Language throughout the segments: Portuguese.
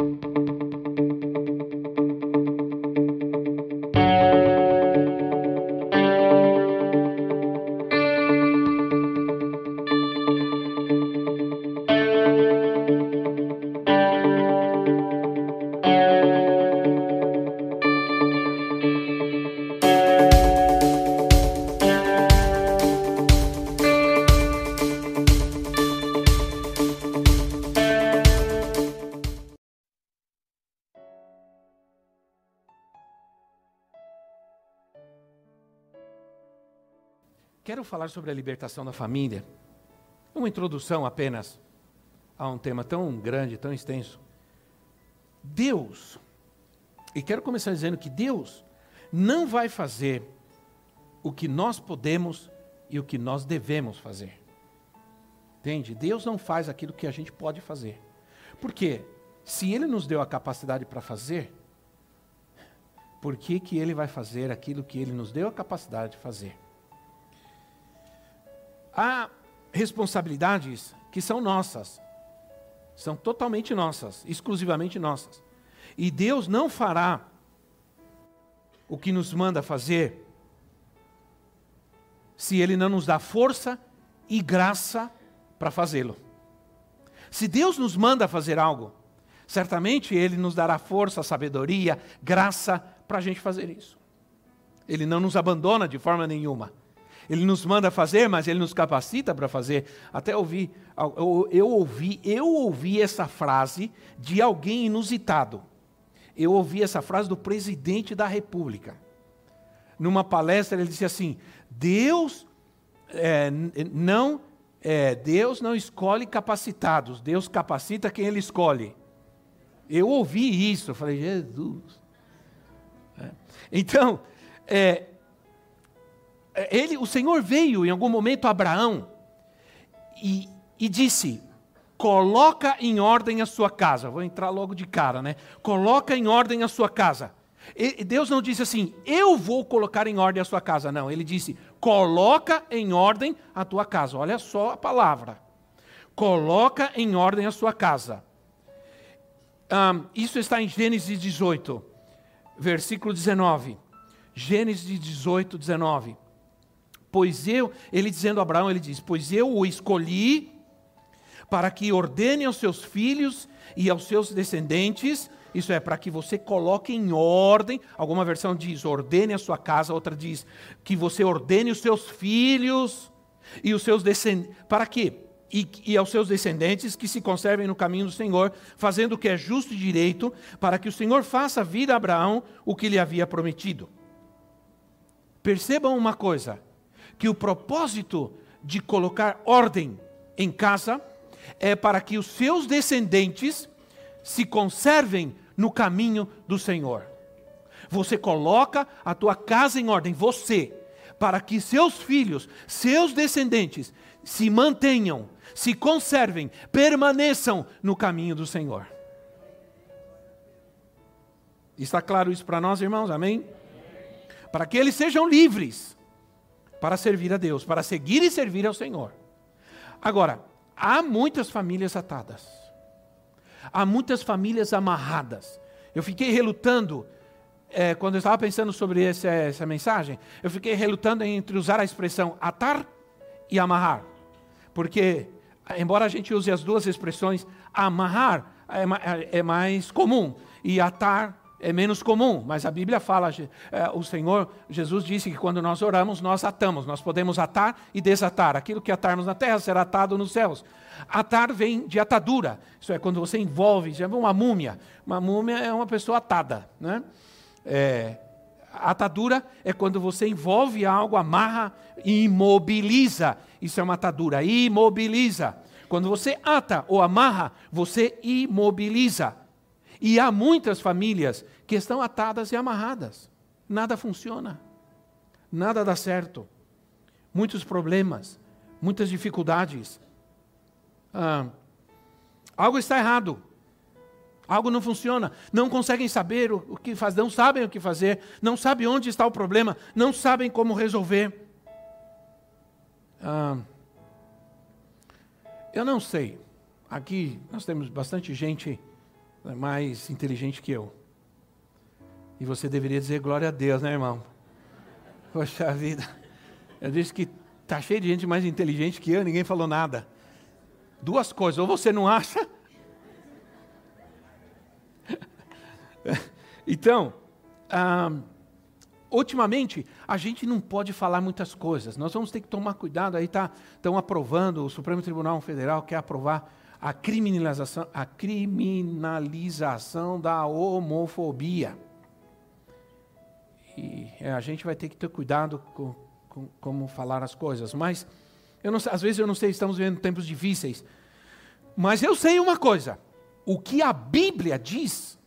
Quero falar sobre a libertação da família. Uma introdução apenas a um tema tão grande, tão extenso. Deus, e quero começar dizendo que Deus não vai fazer o que nós podemos e o que nós devemos fazer. Entende? Deus não faz aquilo que a gente pode fazer. Por quê? Se Ele nos deu a capacidade para fazer, por que, que Ele vai fazer aquilo que Ele nos deu a capacidade de fazer? Há responsabilidades que são nossas, são totalmente nossas, exclusivamente nossas. E Deus não fará o que nos manda fazer se Ele não nos dá força e graça para fazê-lo. Se Deus nos manda fazer algo, certamente Ele nos dará força, sabedoria, graça para a gente fazer isso. Ele não nos abandona de forma nenhuma. Ele nos manda fazer, mas Ele nos capacita para fazer. Até ouvi, eu, eu ouvi, eu ouvi essa frase de alguém inusitado. Eu ouvi essa frase do presidente da República. Numa palestra ele disse assim: Deus é, não é, Deus não escolhe capacitados, Deus capacita quem Ele escolhe. Eu ouvi isso, eu falei, Jesus. É. Então, é, ele, o Senhor veio em algum momento a Abraão e, e disse: coloca em ordem a sua casa. Vou entrar logo de cara, né? Coloca em ordem a sua casa. E Deus não disse assim, eu vou colocar em ordem a sua casa. Não, ele disse, coloca em ordem a tua casa. Olha só a palavra. Coloca em ordem a sua casa. Um, isso está em Gênesis 18, versículo 19. Gênesis 18, 19. Pois eu, ele dizendo a Abraão, ele diz: Pois eu o escolhi para que ordene aos seus filhos e aos seus descendentes, isso é, para que você coloque em ordem. Alguma versão diz ordene a sua casa, outra diz que você ordene os seus filhos e os seus descendentes. Para quê? E, e, aos seus descendentes que se conservem no caminho do Senhor, fazendo o que é justo e direito, para que o Senhor faça vir a Abraão o que lhe havia prometido. Percebam uma coisa: que o propósito de colocar ordem em casa é para que os seus descendentes se conservem no caminho do Senhor. Você coloca a tua casa em ordem, você, para que seus filhos, seus descendentes, se mantenham, se conservem, permaneçam no caminho do Senhor. Está claro isso para nós, irmãos? Amém? Para que eles sejam livres para servir a Deus, para seguir e servir ao Senhor. Agora, há muitas famílias atadas, há muitas famílias amarradas. Eu fiquei relutando, é, quando eu estava pensando sobre essa, essa mensagem, eu fiquei relutando entre usar a expressão atar e amarrar, porque, embora a gente use as duas expressões, amarrar é, é mais comum e atar é menos comum, mas a Bíblia fala, é, o Senhor Jesus disse que quando nós oramos, nós atamos, nós podemos atar e desatar. Aquilo que atarmos na terra será atado nos céus. Atar vem de atadura, isso é quando você envolve, já uma múmia. Uma múmia é uma pessoa atada. Né? É, atadura é quando você envolve algo, amarra e imobiliza. Isso é uma atadura, imobiliza. Quando você ata ou amarra, você imobiliza. E há muitas famílias que estão atadas e amarradas. Nada funciona. Nada dá certo. Muitos problemas, muitas dificuldades. Ah, algo está errado. Algo não funciona. Não conseguem saber o, que fazer, não sabem o que fazer, não sabem onde está o problema, não sabem como resolver. Ah, eu não sei. Aqui nós temos bastante gente é mais inteligente que eu. E você deveria dizer glória a Deus, né, irmão? Poxa vida. Eu disse que está cheio de gente mais inteligente que eu, ninguém falou nada. Duas coisas, ou você não acha? então, ultimamente, a gente não pode falar muitas coisas. Nós vamos ter que tomar cuidado. Aí estão tá, aprovando, o Supremo Tribunal Federal quer aprovar a criminalização, a criminalização da homofobia. E é, a gente vai ter que ter cuidado com, com como falar as coisas. Mas, eu não, às vezes eu não sei, estamos vivendo tempos difíceis. Mas eu sei uma coisa: o que a Bíblia diz,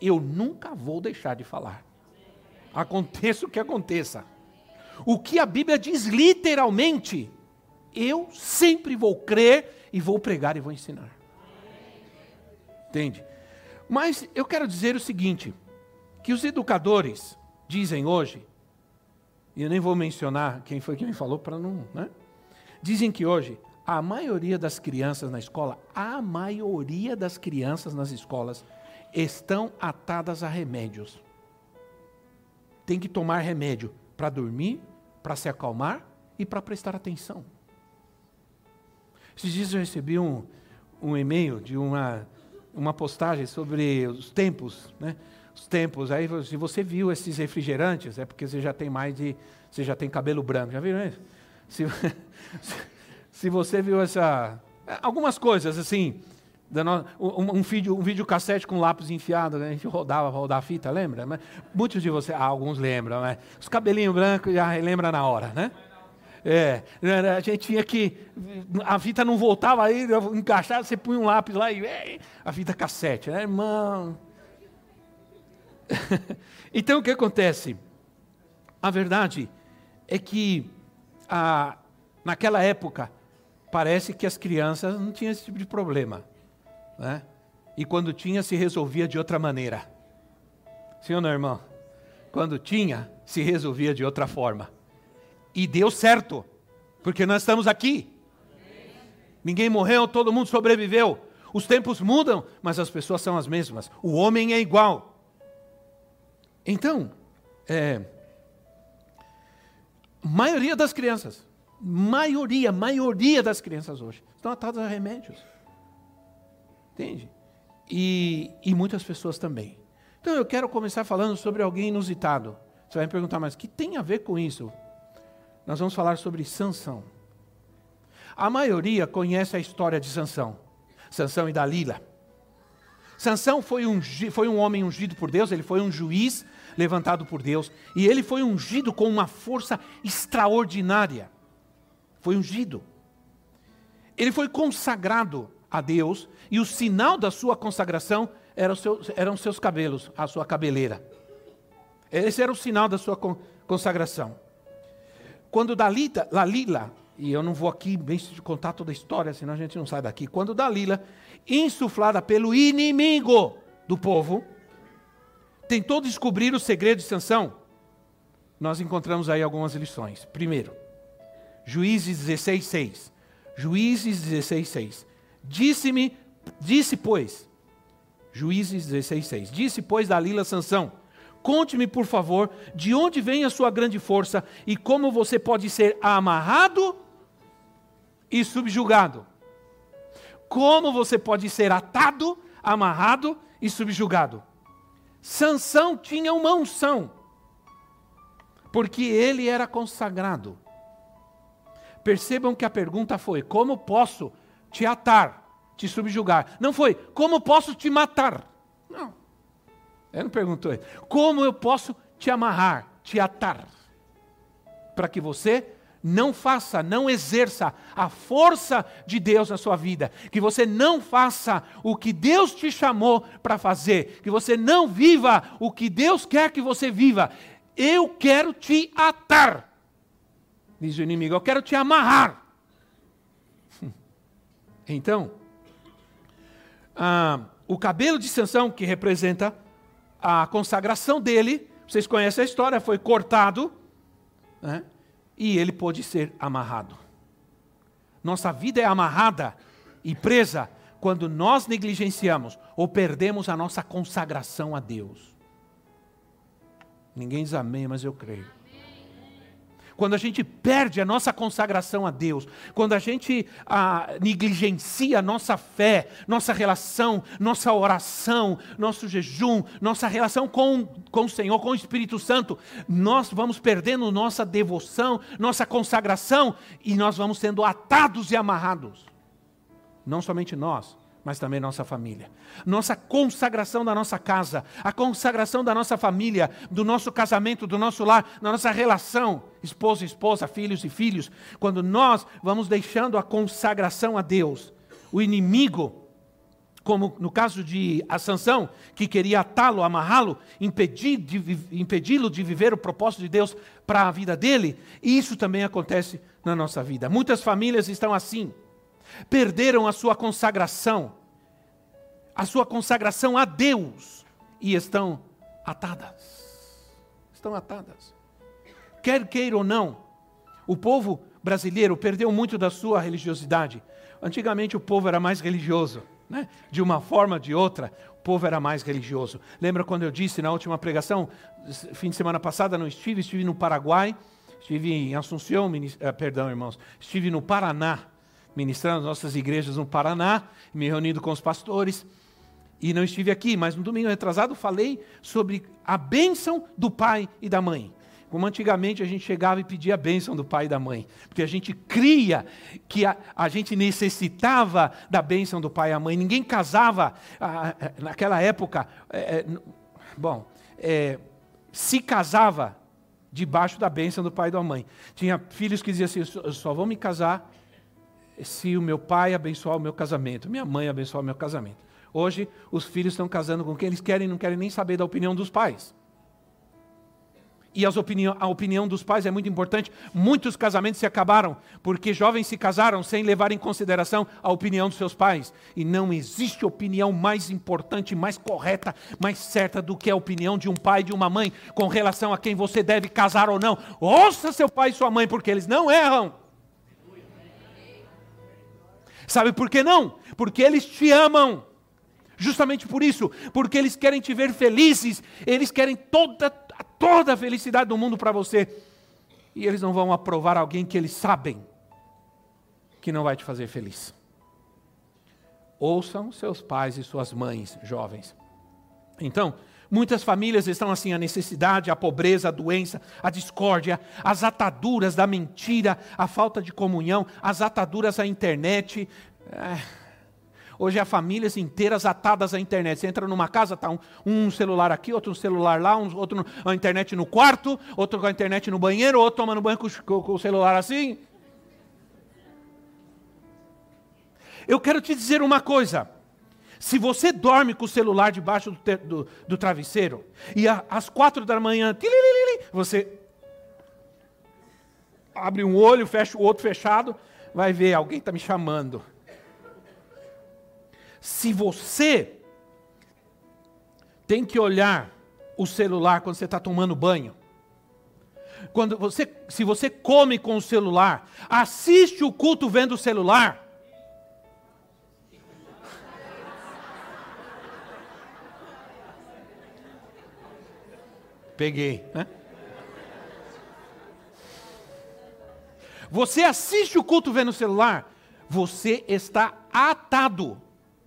eu nunca vou deixar de falar. Aconteça o que aconteça. O que a Bíblia diz literalmente, eu sempre vou crer e vou pregar e vou ensinar. Entende? Mas eu quero dizer o seguinte: que os educadores dizem hoje, e eu nem vou mencionar quem foi que me falou para não. Né? Dizem que hoje a maioria das crianças na escola, a maioria das crianças nas escolas estão atadas a remédios. Tem que tomar remédio para dormir, para se acalmar e para prestar atenção. Esses dias eu recebi um, um e-mail de uma, uma postagem sobre os tempos, né? Os tempos. Aí, se você viu esses refrigerantes, é porque você já tem mais de. Você já tem cabelo branco. Já viram isso? Se, se você viu essa. Algumas coisas, assim. Um, um, vídeo, um vídeo cassete com lápis enfiado, né? a gente rodava para rodar a fita, lembra? Mas muitos de vocês, ah, alguns lembram, né? Os cabelinhos brancos já lembra na hora, né? É, a gente tinha que. A fita não voltava aí, encaixava, você punha um lápis lá e. a fita cassete, né, irmão? então o que acontece? A verdade é que a, naquela época parece que as crianças não tinham esse tipo de problema. Né? E quando tinha, se resolvia de outra maneira. Sim ou não, irmão? Quando tinha, se resolvia de outra forma. E deu certo, porque nós estamos aqui. Ninguém morreu, todo mundo sobreviveu. Os tempos mudam, mas as pessoas são as mesmas. O homem é igual. Então, é, maioria das crianças, maioria, maioria das crianças hoje estão atadas a remédios. Entende? E, e muitas pessoas também. Então eu quero começar falando sobre alguém inusitado. Você vai me perguntar, mas que tem a ver com isso? Nós vamos falar sobre Sansão. A maioria conhece a história de Sansão, Sansão e Dalila. Sansão foi um, foi um homem ungido por Deus, ele foi um juiz levantado por Deus, e ele foi ungido com uma força extraordinária. Foi ungido. Ele foi consagrado a Deus, e o sinal da sua consagração eram seus, eram seus cabelos, a sua cabeleira. Esse era o sinal da sua consagração. Quando Dalila, Dalila, e eu não vou aqui bem contar toda a história, senão a gente não sai daqui. Quando Dalila, insuflada pelo inimigo do povo, tentou descobrir o segredo de Sansão, nós encontramos aí algumas lições. Primeiro, Juízes 16, 6. Juízes 16, 6. Disse-me, disse, pois, Juízes 16, 6. Disse, pois, Dalila Sansão, Conte-me, por favor, de onde vem a sua grande força e como você pode ser amarrado e subjugado. Como você pode ser atado, amarrado e subjugado. Sansão tinha uma unção, porque ele era consagrado. Percebam que a pergunta foi: como posso te atar, te subjugar? Não foi: como posso te matar? Ele não perguntou isso. Como eu posso te amarrar, te atar? Para que você não faça, não exerça a força de Deus na sua vida, que você não faça o que Deus te chamou para fazer, que você não viva o que Deus quer que você viva. Eu quero te atar, diz o inimigo, eu quero te amarrar. Então, ah, o cabelo de Sansão, que representa a consagração dele, vocês conhecem a história, foi cortado né? e ele pôde ser amarrado. Nossa vida é amarrada e presa quando nós negligenciamos ou perdemos a nossa consagração a Deus. Ninguém diz amém, mas eu creio. Quando a gente perde a nossa consagração a Deus, quando a gente ah, negligencia a nossa fé, nossa relação, nossa oração, nosso jejum, nossa relação com, com o Senhor, com o Espírito Santo, nós vamos perdendo nossa devoção, nossa consagração e nós vamos sendo atados e amarrados. Não somente nós, mas também nossa família. Nossa consagração da nossa casa, a consagração da nossa família, do nosso casamento, do nosso lar, da nossa relação, esposa, esposa, filhos e filhos. Quando nós vamos deixando a consagração a Deus, o inimigo, como no caso de Sansão, que queria atá-lo, amarrá-lo, impedi-lo de viver o propósito de Deus para a vida dele, e isso também acontece na nossa vida. Muitas famílias estão assim perderam a sua consagração, a sua consagração a Deus e estão atadas. Estão atadas. Quer queira ou não, o povo brasileiro perdeu muito da sua religiosidade. Antigamente o povo era mais religioso, né? de uma forma ou de outra, o povo era mais religioso. Lembra quando eu disse na última pregação, fim de semana passada não estive, estive no Paraguai, estive em Assunção, eh, perdão irmãos, estive no Paraná, ministrando nossas igrejas no Paraná, me reunindo com os pastores. E não estive aqui, mas no domingo retrasado falei sobre a bênção do pai e da mãe. Como antigamente a gente chegava e pedia a bênção do pai e da mãe, porque a gente cria que a, a gente necessitava da bênção do pai e da mãe. Ninguém casava a, naquela época. É, é bom, é, se casava debaixo da bênção do pai e da mãe. Tinha filhos que diziam assim: eu só vou me casar se o meu pai abençoar o meu casamento, minha mãe abençoar o meu casamento. Hoje, os filhos estão casando com quem eles querem não querem nem saber da opinião dos pais. E opinião, a opinião dos pais é muito importante. Muitos casamentos se acabaram porque jovens se casaram sem levar em consideração a opinião dos seus pais. E não existe opinião mais importante, mais correta, mais certa do que a opinião de um pai e de uma mãe com relação a quem você deve casar ou não. Ouça seu pai e sua mãe, porque eles não erram. Sabe por que não? Porque eles te amam. Justamente por isso, porque eles querem te ver felizes, eles querem toda, toda a felicidade do mundo para você. E eles não vão aprovar alguém que eles sabem que não vai te fazer feliz. Ouçam seus pais e suas mães, jovens. Então, Muitas famílias estão assim: a necessidade, a pobreza, a doença, a discórdia, as ataduras da mentira, a falta de comunhão, as ataduras à internet. É. Hoje há famílias inteiras atadas à internet. Você entra numa casa, está um, um, celular aqui, outro celular lá, um, outro a internet no quarto, outro com a internet no banheiro, outro tomando banho com, com, com o celular assim. Eu quero te dizer uma coisa. Se você dorme com o celular debaixo do, do, do travesseiro e a, às quatro da manhã, você abre um olho, fecha o outro fechado, vai ver, alguém está me chamando. Se você tem que olhar o celular quando você está tomando banho, quando você, se você come com o celular, assiste o culto vendo o celular, Peguei, né? Você assiste o culto vendo o celular, você está atado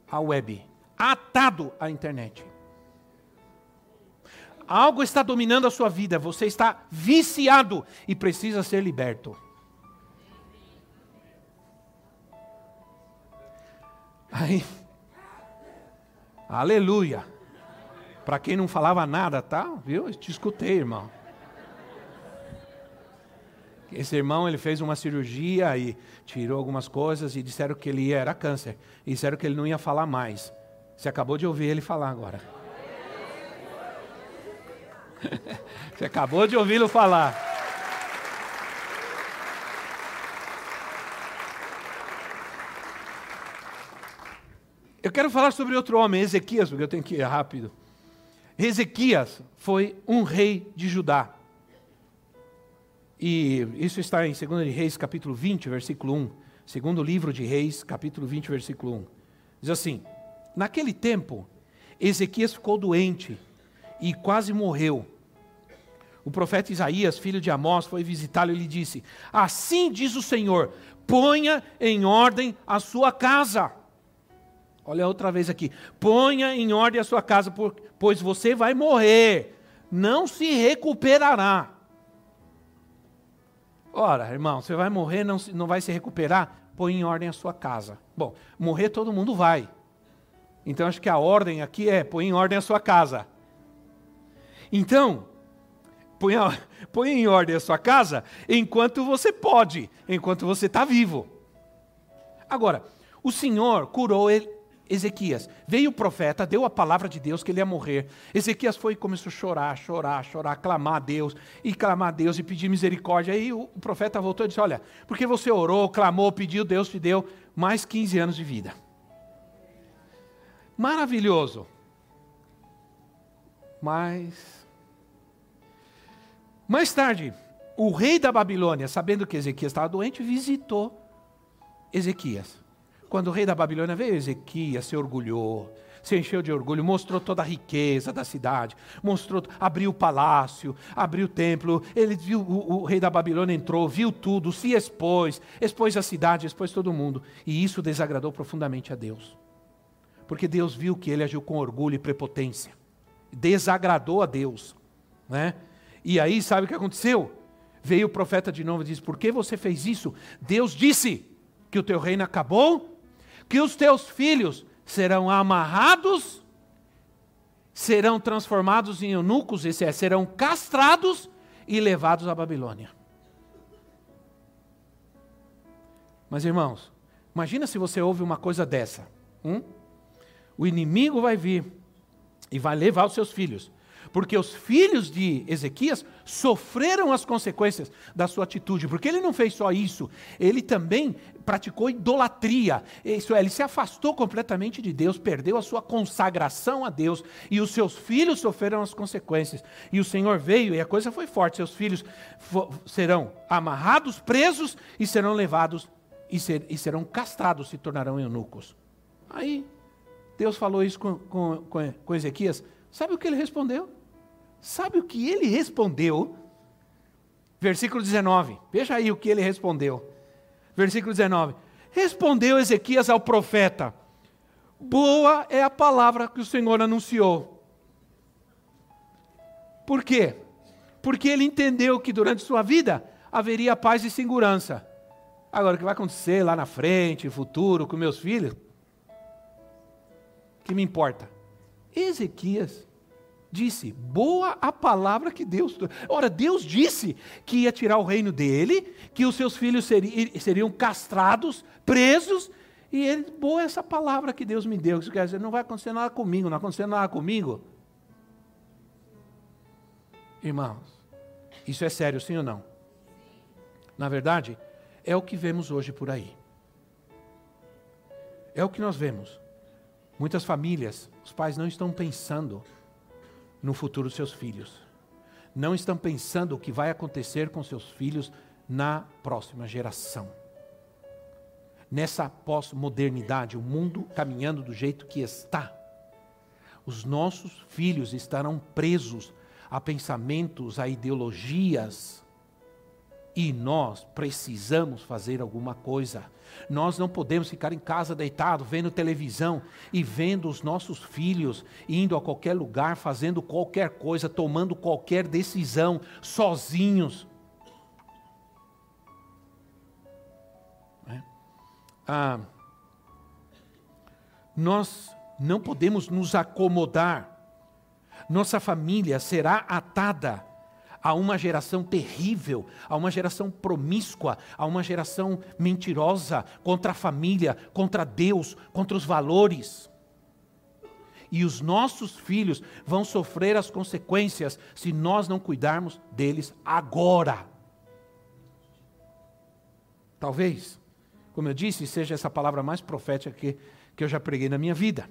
à web, atado à internet. Algo está dominando a sua vida, você está viciado e precisa ser liberto. Aí, aleluia. Para quem não falava nada, tá? Viu? Eu te escutei, irmão. Esse irmão, ele fez uma cirurgia e tirou algumas coisas e disseram que ele era câncer. E disseram que ele não ia falar mais. Você acabou de ouvir ele falar agora. Você acabou de ouvi-lo falar. Eu quero falar sobre outro homem, Ezequias, porque eu tenho que ir rápido. Ezequias foi um rei de Judá. E isso está em 2 Reis, capítulo 20, versículo 1. Segundo livro de Reis, capítulo 20, versículo 1. Diz assim: Naquele tempo, Ezequias ficou doente e quase morreu. O profeta Isaías, filho de Amós, foi visitá-lo e lhe disse: Assim diz o Senhor: ponha em ordem a sua casa. Olha outra vez aqui: ponha em ordem a sua casa, pois você vai morrer, não se recuperará. Ora, irmão, você vai morrer, não, não vai se recuperar? Põe em ordem a sua casa. Bom, morrer todo mundo vai. Então acho que a ordem aqui é põe em ordem a sua casa. Então, põe, a, põe em ordem a sua casa enquanto você pode, enquanto você está vivo. Agora, o Senhor curou ele, Ezequias. Veio o profeta, deu a palavra de Deus que ele ia morrer. Ezequias foi e começou a chorar, chorar, chorar, clamar a Deus, e clamar a Deus e pedir misericórdia. Aí o profeta voltou e disse: Olha, porque você orou, clamou, pediu, Deus te deu mais 15 anos de vida. Maravilhoso. Mas. Mais tarde, o rei da Babilônia, sabendo que Ezequias estava doente, visitou Ezequias. Quando o rei da Babilônia veio, Ezequias se orgulhou, se encheu de orgulho, mostrou toda a riqueza da cidade, mostrou, abriu o palácio, abriu o templo. Ele viu o, o rei da Babilônia entrou, viu tudo, se expôs, expôs a cidade, expôs todo mundo, e isso desagradou profundamente a Deus. Porque Deus viu que ele agiu com orgulho e prepotência. Desagradou a Deus, né? E aí, sabe o que aconteceu? Veio o profeta de novo e disse: Por que você fez isso? Deus disse que o teu reino acabou que os teus filhos serão amarrados, serão transformados em eunucos, esse é, serão castrados e levados à Babilônia. Mas irmãos, imagina se você ouve uma coisa dessa. Hum? O inimigo vai vir e vai levar os seus filhos porque os filhos de Ezequias sofreram as consequências da sua atitude, porque ele não fez só isso, ele também praticou idolatria. Isso é, ele se afastou completamente de Deus, perdeu a sua consagração a Deus, e os seus filhos sofreram as consequências. E o Senhor veio, e a coisa foi forte: seus filhos serão amarrados, presos e serão levados e, ser, e serão castrados, se tornarão eunucos. Aí, Deus falou isso com, com, com Ezequias. Sabe o que ele respondeu? Sabe o que ele respondeu? Versículo 19. Veja aí o que ele respondeu. Versículo 19. Respondeu Ezequias ao profeta: Boa é a palavra que o Senhor anunciou. Por quê? Porque ele entendeu que durante sua vida haveria paz e segurança. Agora, o que vai acontecer lá na frente, futuro, com meus filhos? que me importa? Ezequias disse: boa a palavra que Deus. Ora, Deus disse que ia tirar o reino dele, que os seus filhos seriam castrados, presos, e ele, boa essa palavra que Deus me deu. Isso quer dizer, não vai acontecer nada comigo, não acontecendo nada comigo. Irmãos, isso é sério, sim ou não? Na verdade, é o que vemos hoje por aí. É o que nós vemos. Muitas famílias, os pais não estão pensando no futuro dos seus filhos. Não estão pensando o que vai acontecer com seus filhos na próxima geração. Nessa pós-modernidade, o mundo caminhando do jeito que está, os nossos filhos estarão presos a pensamentos, a ideologias, e nós precisamos fazer alguma coisa. Nós não podemos ficar em casa deitado, vendo televisão e vendo os nossos filhos indo a qualquer lugar, fazendo qualquer coisa, tomando qualquer decisão, sozinhos. É? Ah, nós não podemos nos acomodar. Nossa família será atada a uma geração terrível, a uma geração promíscua, a uma geração mentirosa contra a família, contra Deus, contra os valores. E os nossos filhos vão sofrer as consequências se nós não cuidarmos deles agora. Talvez, como eu disse, seja essa palavra mais profética que, que eu já preguei na minha vida.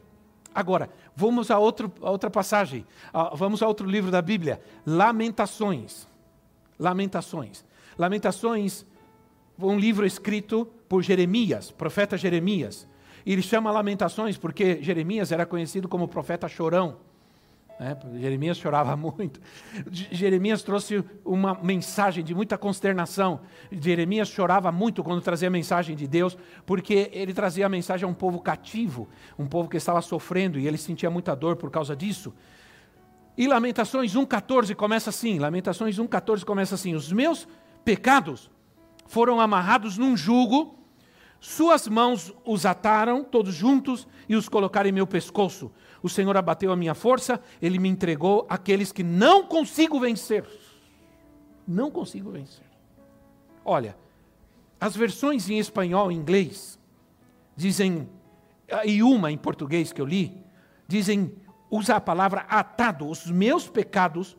Agora, vamos a, outro, a outra passagem. vamos a outro livro da Bíblia. Lamentações. Lamentações. Lamentações, um livro escrito por Jeremias, profeta Jeremias. E ele chama Lamentações porque Jeremias era conhecido como profeta chorão. Né? Jeremias chorava muito. Jeremias trouxe uma mensagem de muita consternação. Jeremias chorava muito quando trazia a mensagem de Deus, porque ele trazia a mensagem a um povo cativo, um povo que estava sofrendo e ele sentia muita dor por causa disso. E Lamentações 1,14 começa assim: Lamentações 1,14 começa assim: Os meus pecados foram amarrados num jugo, suas mãos os ataram todos juntos e os colocaram em meu pescoço. O Senhor abateu a minha força, ele me entregou aqueles que não consigo vencer. Não consigo vencer. Olha, as versões em espanhol e inglês dizem, e uma em português que eu li, dizem, usa a palavra atado. Os meus pecados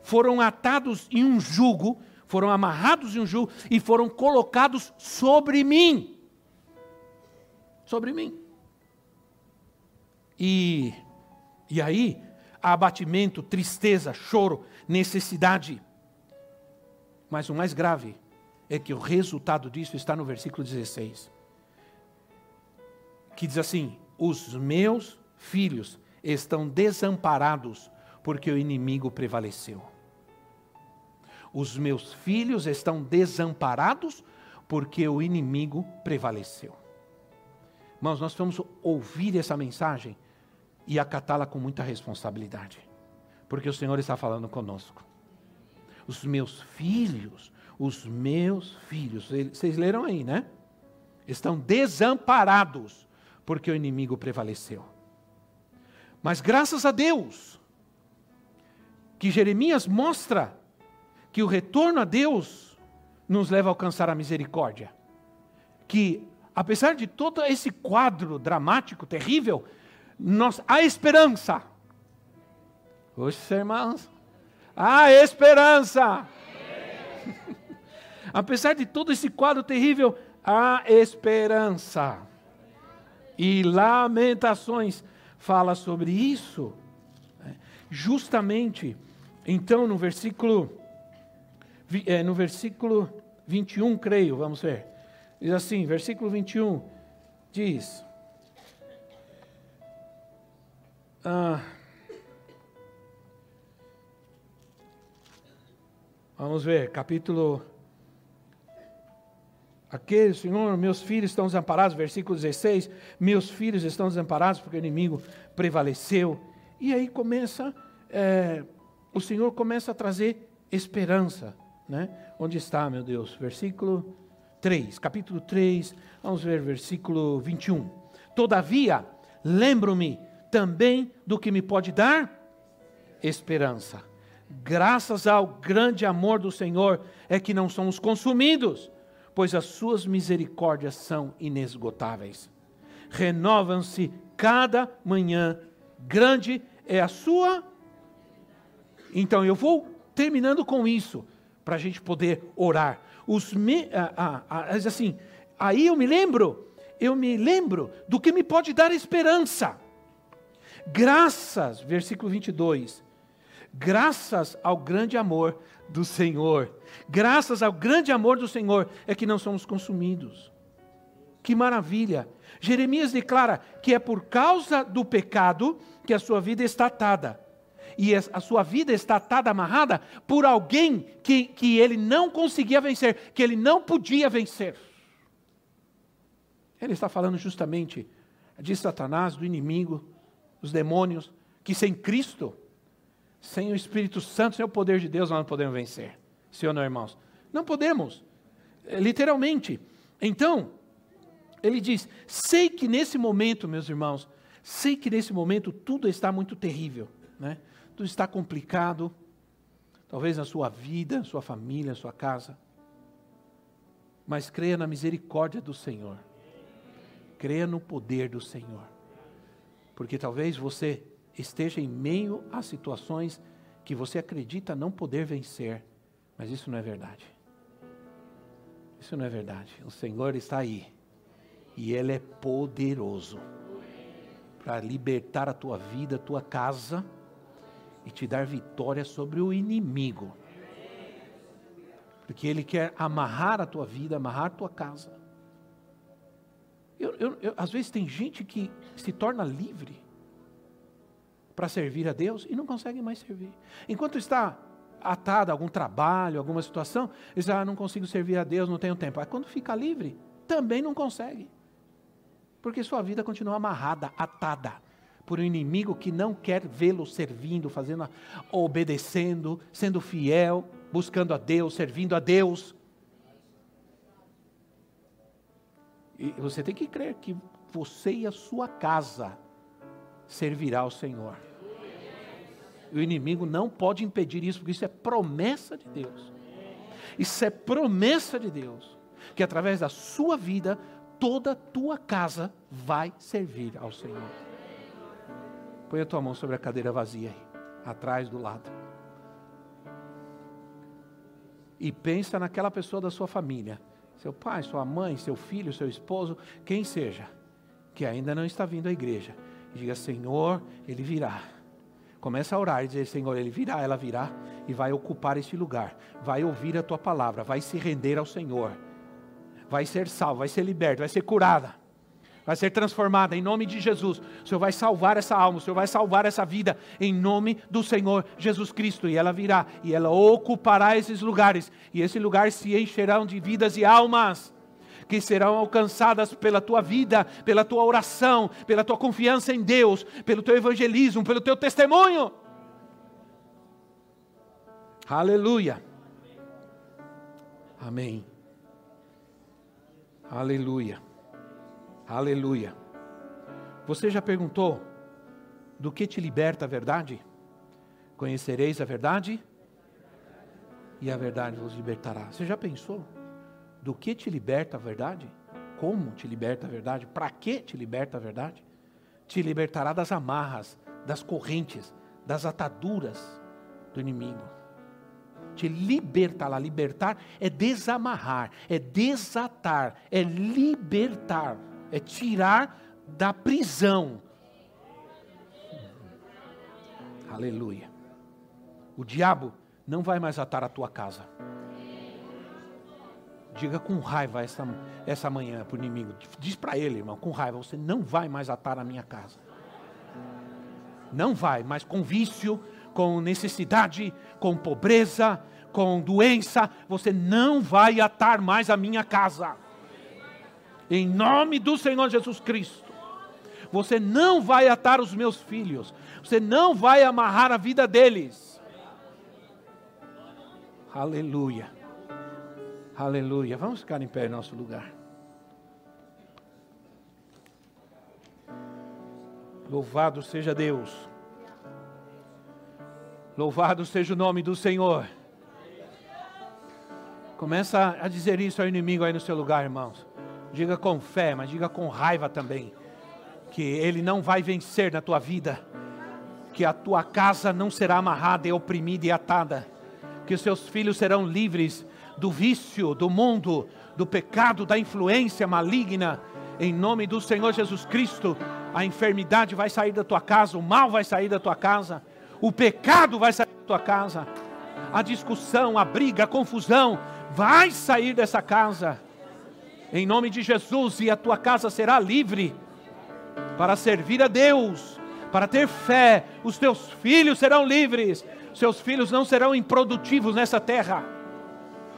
foram atados em um jugo, foram amarrados em um jugo e foram colocados sobre mim. Sobre mim. E, e aí, abatimento, tristeza, choro, necessidade. Mas o mais grave é que o resultado disso está no versículo 16, que diz assim: Os meus filhos estão desamparados porque o inimigo prevaleceu. Os meus filhos estão desamparados porque o inimigo prevaleceu. Irmãos, nós vamos ouvir essa mensagem e acatá-la com muita responsabilidade, porque o Senhor está falando conosco. Os meus filhos, os meus filhos, vocês leram aí, né? Estão desamparados, porque o inimigo prevaleceu. Mas graças a Deus, que Jeremias mostra que o retorno a Deus nos leva a alcançar a misericórdia. Que, apesar de todo esse quadro dramático, terrível, nós, há esperança. Oxe, irmãos, há esperança. Apesar de todo esse quadro terrível, há esperança. E Lamentações fala sobre isso. Justamente, então, no versículo, é, no versículo 21, creio, vamos ver. Diz assim, versículo 21, diz: Ah, vamos ver, capítulo. Aquele, Senhor, meus filhos estão desamparados, versículo 16. Meus filhos estão desamparados porque o inimigo prevaleceu. E aí começa, é, o Senhor começa a trazer esperança. Né? Onde está, meu Deus? Versículo 3, capítulo 3, vamos ver, versículo 21. Todavia, lembro-me também do que me pode dar esperança. Graças ao grande amor do Senhor é que não somos consumidos, pois as suas misericórdias são inesgotáveis. Renovam-se cada manhã, grande é a sua. Então eu vou terminando com isso, para a gente poder orar. Os me, ah, ah, assim, aí eu me lembro, eu me lembro do que me pode dar esperança. Graças, versículo 22, graças ao grande amor do Senhor, graças ao grande amor do Senhor é que não somos consumidos. Que maravilha! Jeremias declara que é por causa do pecado que a sua vida está atada. E a sua vida está atada, amarrada por alguém que, que ele não conseguia vencer, que ele não podia vencer. Ele está falando justamente de Satanás, do inimigo, os demônios, que sem Cristo, sem o Espírito Santo, sem o poder de Deus, nós não podemos vencer. Ou não, irmãos? Não podemos, é, literalmente. Então, ele diz: sei que nesse momento, meus irmãos, sei que nesse momento tudo está muito terrível, né? Tudo está complicado, talvez na sua vida, sua família, sua casa. Mas creia na misericórdia do Senhor, creia no poder do Senhor. Porque talvez você esteja em meio a situações que você acredita não poder vencer, mas isso não é verdade. Isso não é verdade. O Senhor está aí e Ele é poderoso para libertar a tua vida, a tua casa e te dar vitória sobre o inimigo. Porque Ele quer amarrar a tua vida, amarrar a tua casa. Eu, eu, eu, às vezes tem gente que se torna livre para servir a Deus e não consegue mais servir. Enquanto está atado a algum trabalho, alguma situação, diz, ah, não consigo servir a Deus, não tenho tempo. Aí quando fica livre, também não consegue. Porque sua vida continua amarrada, atada por um inimigo que não quer vê-lo servindo, fazendo, obedecendo, sendo fiel, buscando a Deus, servindo a Deus. E você tem que crer que você e a sua casa servirá ao Senhor. O inimigo não pode impedir isso, porque isso é promessa de Deus. Isso é promessa de Deus. Que através da sua vida, toda a tua casa vai servir ao Senhor. Põe a tua mão sobre a cadeira vazia aí, atrás do lado. E pensa naquela pessoa da sua família. Seu pai, sua mãe, seu filho, seu esposo, quem seja, que ainda não está vindo à igreja, diga: Senhor, ele virá. Começa a orar e dizer: Senhor, ele virá, ela virá e vai ocupar este lugar, vai ouvir a tua palavra, vai se render ao Senhor, vai ser salvo, vai ser liberto, vai ser curada vai ser transformada em nome de Jesus. O Senhor vai salvar essa alma, o Senhor vai salvar essa vida em nome do Senhor Jesus Cristo. E ela virá e ela ocupará esses lugares, e esses lugares se encherão de vidas e almas que serão alcançadas pela tua vida, pela tua oração, pela tua confiança em Deus, pelo teu evangelismo, pelo teu testemunho. Aleluia. Amém. Aleluia. Aleluia. Você já perguntou do que te liberta a verdade? Conhecereis a verdade? E a verdade vos libertará. Você já pensou do que te liberta a verdade? Como te liberta a verdade? Para que te liberta a verdade? Te libertará das amarras, das correntes, das ataduras do inimigo. Te libertará. Libertar é desamarrar, é desatar, é libertar é tirar da prisão. Aleluia. O diabo não vai mais atar a tua casa. Diga com raiva essa, essa manhã para o inimigo. Diz para ele, irmão, com raiva: você não vai mais atar a minha casa. Não vai, mas com vício, com necessidade, com pobreza, com doença, você não vai atar mais a minha casa. Em nome do Senhor Jesus Cristo. Você não vai atar os meus filhos. Você não vai amarrar a vida deles. Aleluia. Aleluia. Vamos ficar em pé em nosso lugar. Louvado seja Deus. Louvado seja o nome do Senhor. Começa a dizer isso ao inimigo aí no seu lugar, irmãos. Diga com fé, mas diga com raiva também. Que ele não vai vencer na tua vida. Que a tua casa não será amarrada e oprimida e atada. Que os seus filhos serão livres do vício, do mundo, do pecado, da influência maligna. Em nome do Senhor Jesus Cristo, a enfermidade vai sair da tua casa, o mal vai sair da tua casa, o pecado vai sair da tua casa, a discussão, a briga, a confusão vai sair dessa casa em nome de Jesus, e a tua casa será livre para servir a Deus, para ter fé. Os teus filhos serão livres, seus filhos não serão improdutivos nessa terra.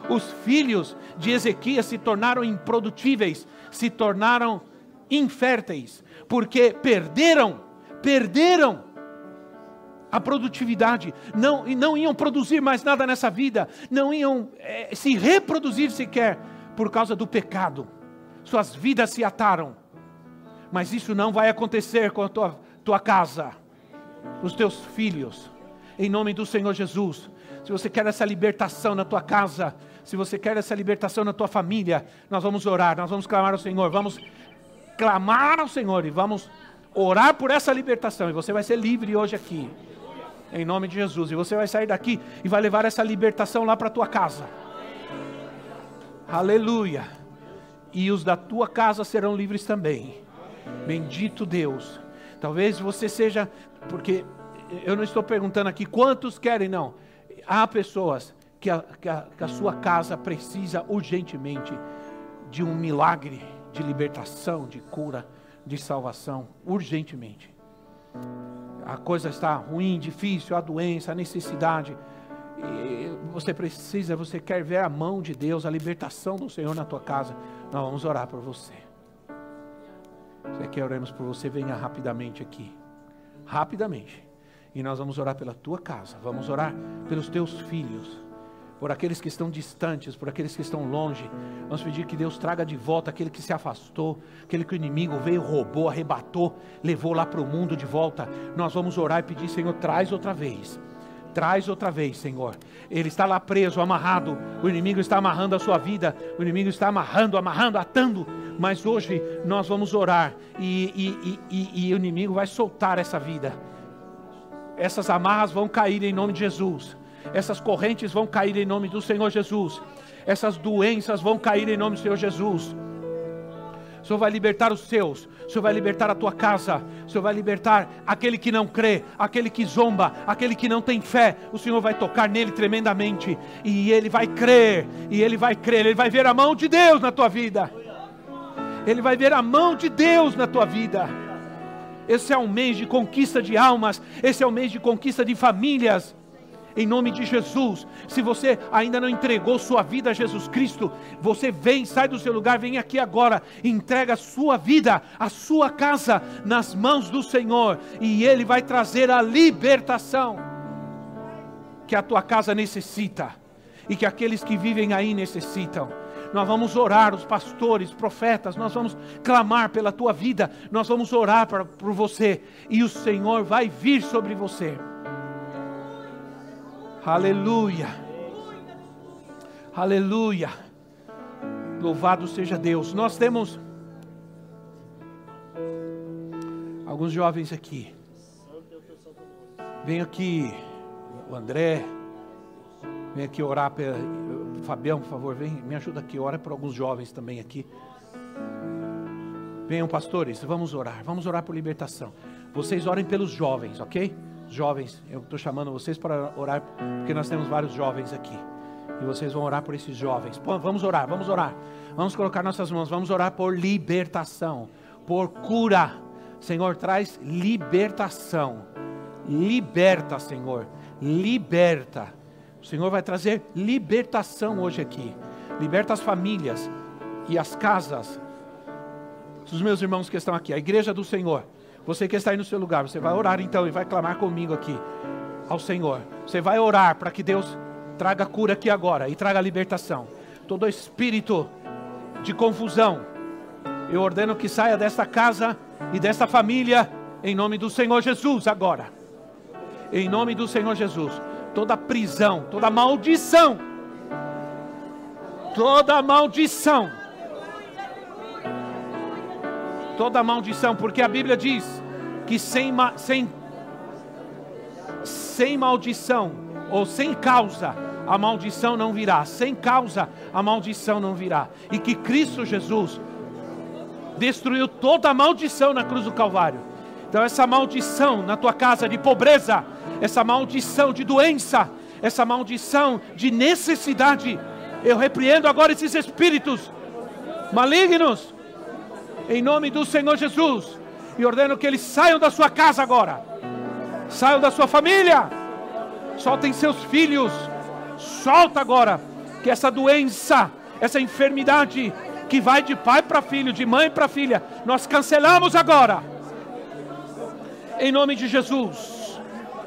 Os filhos de Ezequias se tornaram improdutíveis, se tornaram inférteis, porque perderam, perderam a produtividade, não, não iam produzir mais nada nessa vida, não iam é, se reproduzir sequer por causa do pecado. Suas vidas se ataram. Mas isso não vai acontecer com a tua, tua casa, os teus filhos. Em nome do Senhor Jesus. Se você quer essa libertação na tua casa, se você quer essa libertação na tua família, nós vamos orar, nós vamos clamar ao Senhor, vamos clamar ao Senhor e vamos orar por essa libertação. E você vai ser livre hoje aqui, em nome de Jesus. E você vai sair daqui e vai levar essa libertação lá para tua casa. Aleluia. E os da tua casa serão livres também. Bendito Deus. Talvez você seja, porque eu não estou perguntando aqui quantos querem, não. Há pessoas que a, que a, que a sua casa precisa urgentemente de um milagre de libertação, de cura, de salvação, urgentemente. A coisa está ruim, difícil, a doença, a necessidade. Você precisa, você quer ver a mão de Deus, a libertação do Senhor na tua casa. Nós vamos orar por você. Você quer oremos por você, venha rapidamente aqui. Rapidamente. E nós vamos orar pela tua casa, vamos orar pelos teus filhos por aqueles que estão distantes, por aqueles que estão longe. Vamos pedir que Deus traga de volta aquele que se afastou, aquele que o inimigo veio, roubou, arrebatou, levou lá para o mundo de volta. Nós vamos orar e pedir, Senhor, traz outra vez. Traz outra vez, Senhor. Ele está lá preso, amarrado. O inimigo está amarrando a sua vida. O inimigo está amarrando, amarrando, atando. Mas hoje nós vamos orar e, e, e, e o inimigo vai soltar essa vida. Essas amarras vão cair em nome de Jesus essas correntes vão cair em nome do Senhor Jesus, essas doenças vão cair em nome do Senhor Jesus. Senhor vai libertar os seus, Senhor vai libertar a tua casa, Senhor vai libertar aquele que não crê, aquele que zomba, aquele que não tem fé. O Senhor vai tocar nele tremendamente, e ele vai crer, e ele vai crer, ele vai ver a mão de Deus na tua vida. Ele vai ver a mão de Deus na tua vida. Esse é um mês de conquista de almas, esse é um mês de conquista de famílias em nome de Jesus. Se você ainda não entregou sua vida a Jesus Cristo, você vem, sai do seu lugar, vem aqui agora, entrega a sua vida, a sua casa nas mãos do Senhor, e Ele vai trazer a libertação que a tua casa necessita e que aqueles que vivem aí necessitam. Nós vamos orar, os pastores, profetas, nós vamos clamar pela tua vida, nós vamos orar por você, e o Senhor vai vir sobre você. Aleluia. Aleluia. Louvado seja Deus. Nós temos alguns jovens aqui. Vem aqui, o André. Vem aqui orar pela. Fabião, por favor, vem, me ajuda aqui. Ora por alguns jovens também aqui. Venham, pastores, vamos orar. Vamos orar por libertação. Vocês orem pelos jovens, ok? Jovens, eu estou chamando vocês para orar, porque nós temos vários jovens aqui. E vocês vão orar por esses jovens. Pô, vamos orar, vamos orar. Vamos colocar nossas mãos, vamos orar por libertação, por cura. Senhor, traz libertação. Liberta, Senhor. Liberta. O Senhor vai trazer libertação hoje aqui. Liberta as famílias e as casas dos meus irmãos que estão aqui, a igreja do Senhor. Você que está aí no seu lugar, você vai orar então e vai clamar comigo aqui ao Senhor. Você vai orar para que Deus traga cura aqui agora e traga libertação. Todo espírito de confusão, eu ordeno que saia desta casa e desta família em nome do Senhor Jesus agora. Em nome do Senhor Jesus. Toda prisão, toda maldição, toda maldição toda maldição, porque a Bíblia diz que sem, sem, sem maldição ou sem causa, a maldição não virá. Sem causa, a maldição não virá. E que Cristo Jesus destruiu toda a maldição na cruz do Calvário. Então, essa maldição na tua casa de pobreza, essa maldição de doença, essa maldição de necessidade, eu repreendo agora esses espíritos malignos em nome do Senhor Jesus. E ordeno que eles saiam da sua casa agora, saiam da sua família, soltem seus filhos, solta agora, que essa doença, essa enfermidade que vai de pai para filho, de mãe para filha, nós cancelamos agora, em nome de Jesus.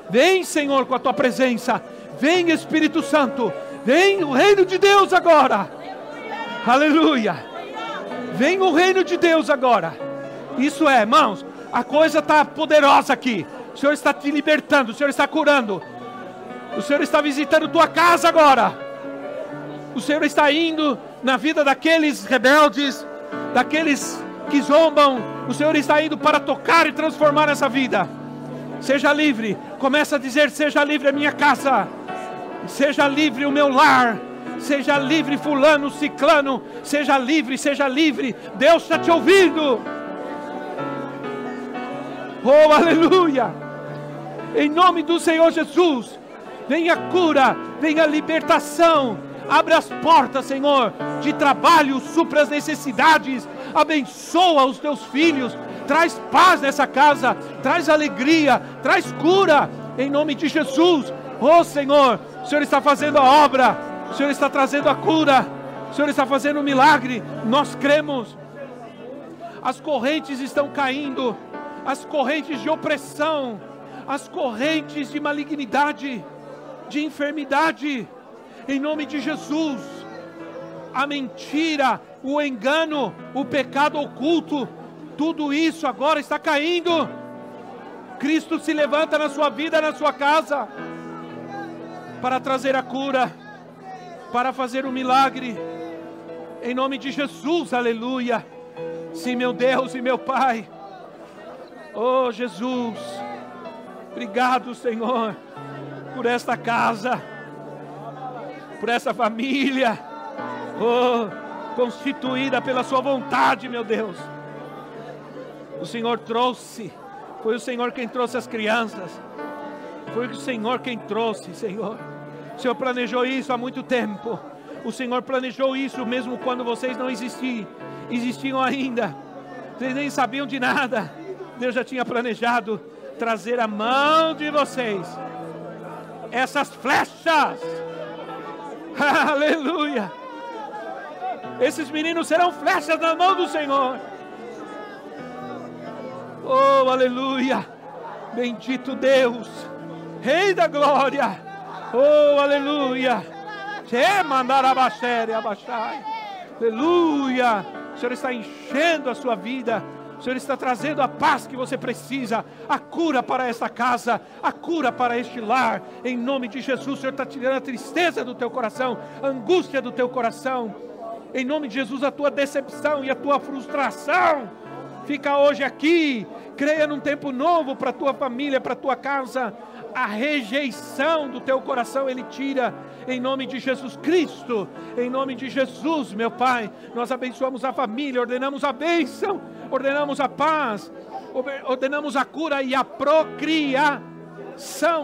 Vem, Senhor, com a tua presença, vem, Espírito Santo, vem o reino de Deus agora, aleluia. Vem o reino de Deus agora. Isso é, irmãos, a coisa está poderosa aqui. O Senhor está te libertando, o Senhor está curando. O Senhor está visitando tua casa agora. O Senhor está indo na vida daqueles rebeldes, daqueles que zombam. O Senhor está indo para tocar e transformar essa vida. Seja livre. Começa a dizer: Seja livre a minha casa. Seja livre o meu lar Seja livre, fulano, ciclano. Seja livre, seja livre. Deus está te ouvindo. Oh, aleluia. Em nome do Senhor Jesus. Venha cura, venha libertação. Abre as portas, Senhor, de trabalho, supra as necessidades. Abençoa os teus filhos, traz paz nessa casa, traz alegria, traz cura, em nome de Jesus. Oh Senhor, o Senhor está fazendo a obra, o Senhor está trazendo a cura, o Senhor está fazendo um milagre, nós cremos. As correntes estão caindo, as correntes de opressão, as correntes de malignidade, de enfermidade, em nome de Jesus. A mentira, o engano, o pecado oculto, tudo isso agora está caindo. Cristo se levanta na sua vida, na sua casa, para trazer a cura, para fazer um milagre, em nome de Jesus, aleluia. Sim, meu Deus e meu Pai, oh Jesus, obrigado, Senhor, por esta casa, por essa família, oh, constituída pela Sua vontade, meu Deus. O Senhor trouxe, foi o Senhor quem trouxe as crianças, foi o Senhor quem trouxe, Senhor. O Senhor planejou isso há muito tempo. O Senhor planejou isso mesmo quando vocês não existiam, existiam ainda. Vocês nem sabiam de nada. Deus já tinha planejado trazer a mão de vocês essas flechas. Aleluia. Esses meninos serão flechas na mão do Senhor. Oh, aleluia. Bendito Deus, Rei da glória. Oh, aleluia. Te mandar abaixar abaixar. Aleluia. O Senhor está enchendo a sua vida. O Senhor está trazendo a paz que você precisa, a cura para esta casa, a cura para este lar. Em nome de Jesus, o Senhor está tirando a tristeza do teu coração, a angústia do teu coração. Em nome de Jesus, a tua decepção e a tua frustração fica hoje aqui. Creia num tempo novo para a tua família, para a tua casa. A rejeição do teu coração Ele tira, em nome de Jesus Cristo, em nome de Jesus, meu Pai. Nós abençoamos a família, ordenamos a bênção, ordenamos a paz, ordenamos a cura e a procriação,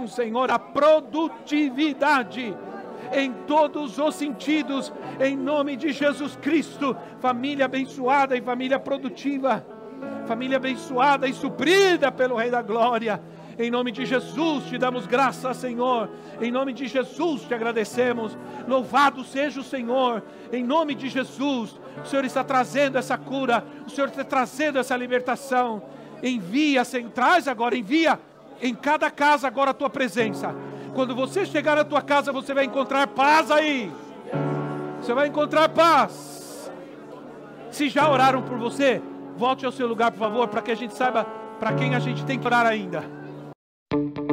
Senhor, a produtividade em todos os sentidos, em nome de Jesus Cristo. Família abençoada e família produtiva família abençoada e suprida pelo Rei da Glória. Em nome de Jesus te damos graça, Senhor. Em nome de Jesus te agradecemos. Louvado seja o Senhor. Em nome de Jesus, o Senhor está trazendo essa cura, o Senhor está trazendo essa libertação. Envia, Senhor, traz agora, envia em cada casa agora a tua presença. Quando você chegar na tua casa, você vai encontrar paz aí. Você vai encontrar paz. Se já oraram por você, Volte ao seu lugar, por favor, para que a gente saiba para quem a gente tem que orar ainda. thank you